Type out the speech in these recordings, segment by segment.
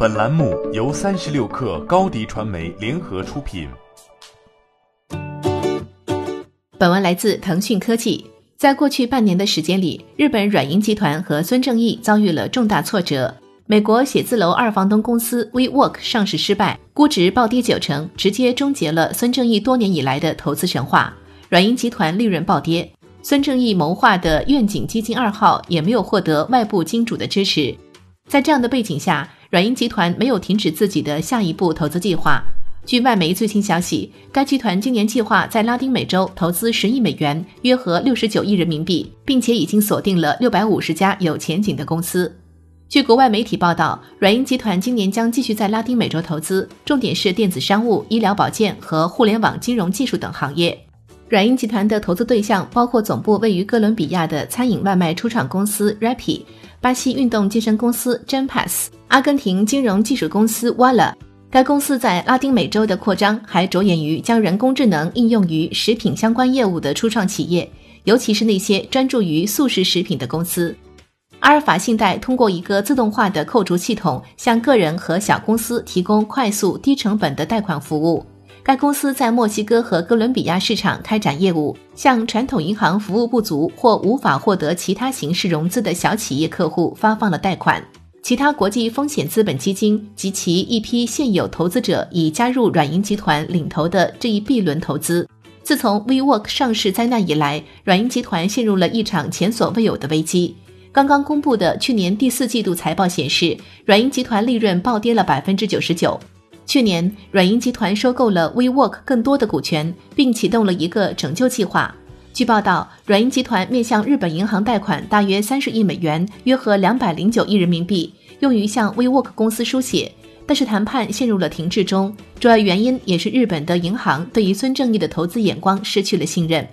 本栏目由三十六氪高低传媒联合出品。本文来自腾讯科技。在过去半年的时间里，日本软银集团和孙正义遭遇了重大挫折。美国写字楼二房东公司 WeWork 上市失败，估值暴跌九成，直接终结了孙正义多年以来的投资神话。软银集团利润暴跌，孙正义谋划的愿景基金二号也没有获得外部金主的支持。在这样的背景下，软银集团没有停止自己的下一步投资计划。据外媒最新消息，该集团今年计划在拉丁美洲投资十亿美元，约合六十九亿人民币，并且已经锁定了六百五十家有前景的公司。据国外媒体报道，软银集团今年将继续在拉丁美洲投资，重点是电子商务、医疗保健和互联网金融技术等行业。软银集团的投资对象包括总部位于哥伦比亚的餐饮外卖初创公司 Rappi、巴西运动健身公司 Gympass、阿根廷金融技术公司 Walla。该公司在拉丁美洲的扩张还着眼于将人工智能应用于食品相关业务的初创企业，尤其是那些专注于素食食品的公司。阿尔法信贷通过一个自动化的扣除系统，向个人和小公司提供快速、低成本的贷款服务。该公司在墨西哥和哥伦比亚市场开展业务，向传统银行服务不足或无法获得其他形式融资的小企业客户发放了贷款。其他国际风险资本基金及其一批现有投资者已加入软银集团领头的这一 B 轮投资。自从 WeWork 上市灾难以来，软银集团陷入了一场前所未有的危机。刚刚公布的去年第四季度财报显示，软银集团利润暴跌了百分之九十九。去年，软银集团收购了 WeWork 更多的股权，并启动了一个拯救计划。据报道，软银集团面向日本银行贷款大约三十亿美元，约合两百零九亿人民币，用于向 WeWork 公司输血。但是谈判陷入了停滞中，主要原因也是日本的银行对于孙正义的投资眼光失去了信任。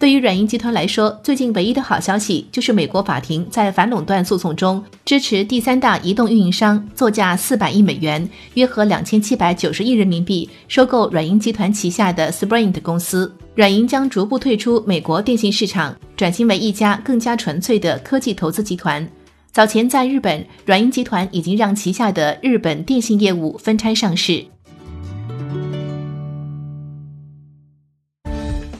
对于软银集团来说，最近唯一的好消息就是美国法庭在反垄断诉讼中支持第三大移动运营商作价四百亿美元（约合两千七百九十亿人民币）收购软银集团旗下的 Sprint 公司。软银将逐步退出美国电信市场，转型为一家更加纯粹的科技投资集团。早前在日本，软银集团已经让旗下的日本电信业务分拆上市。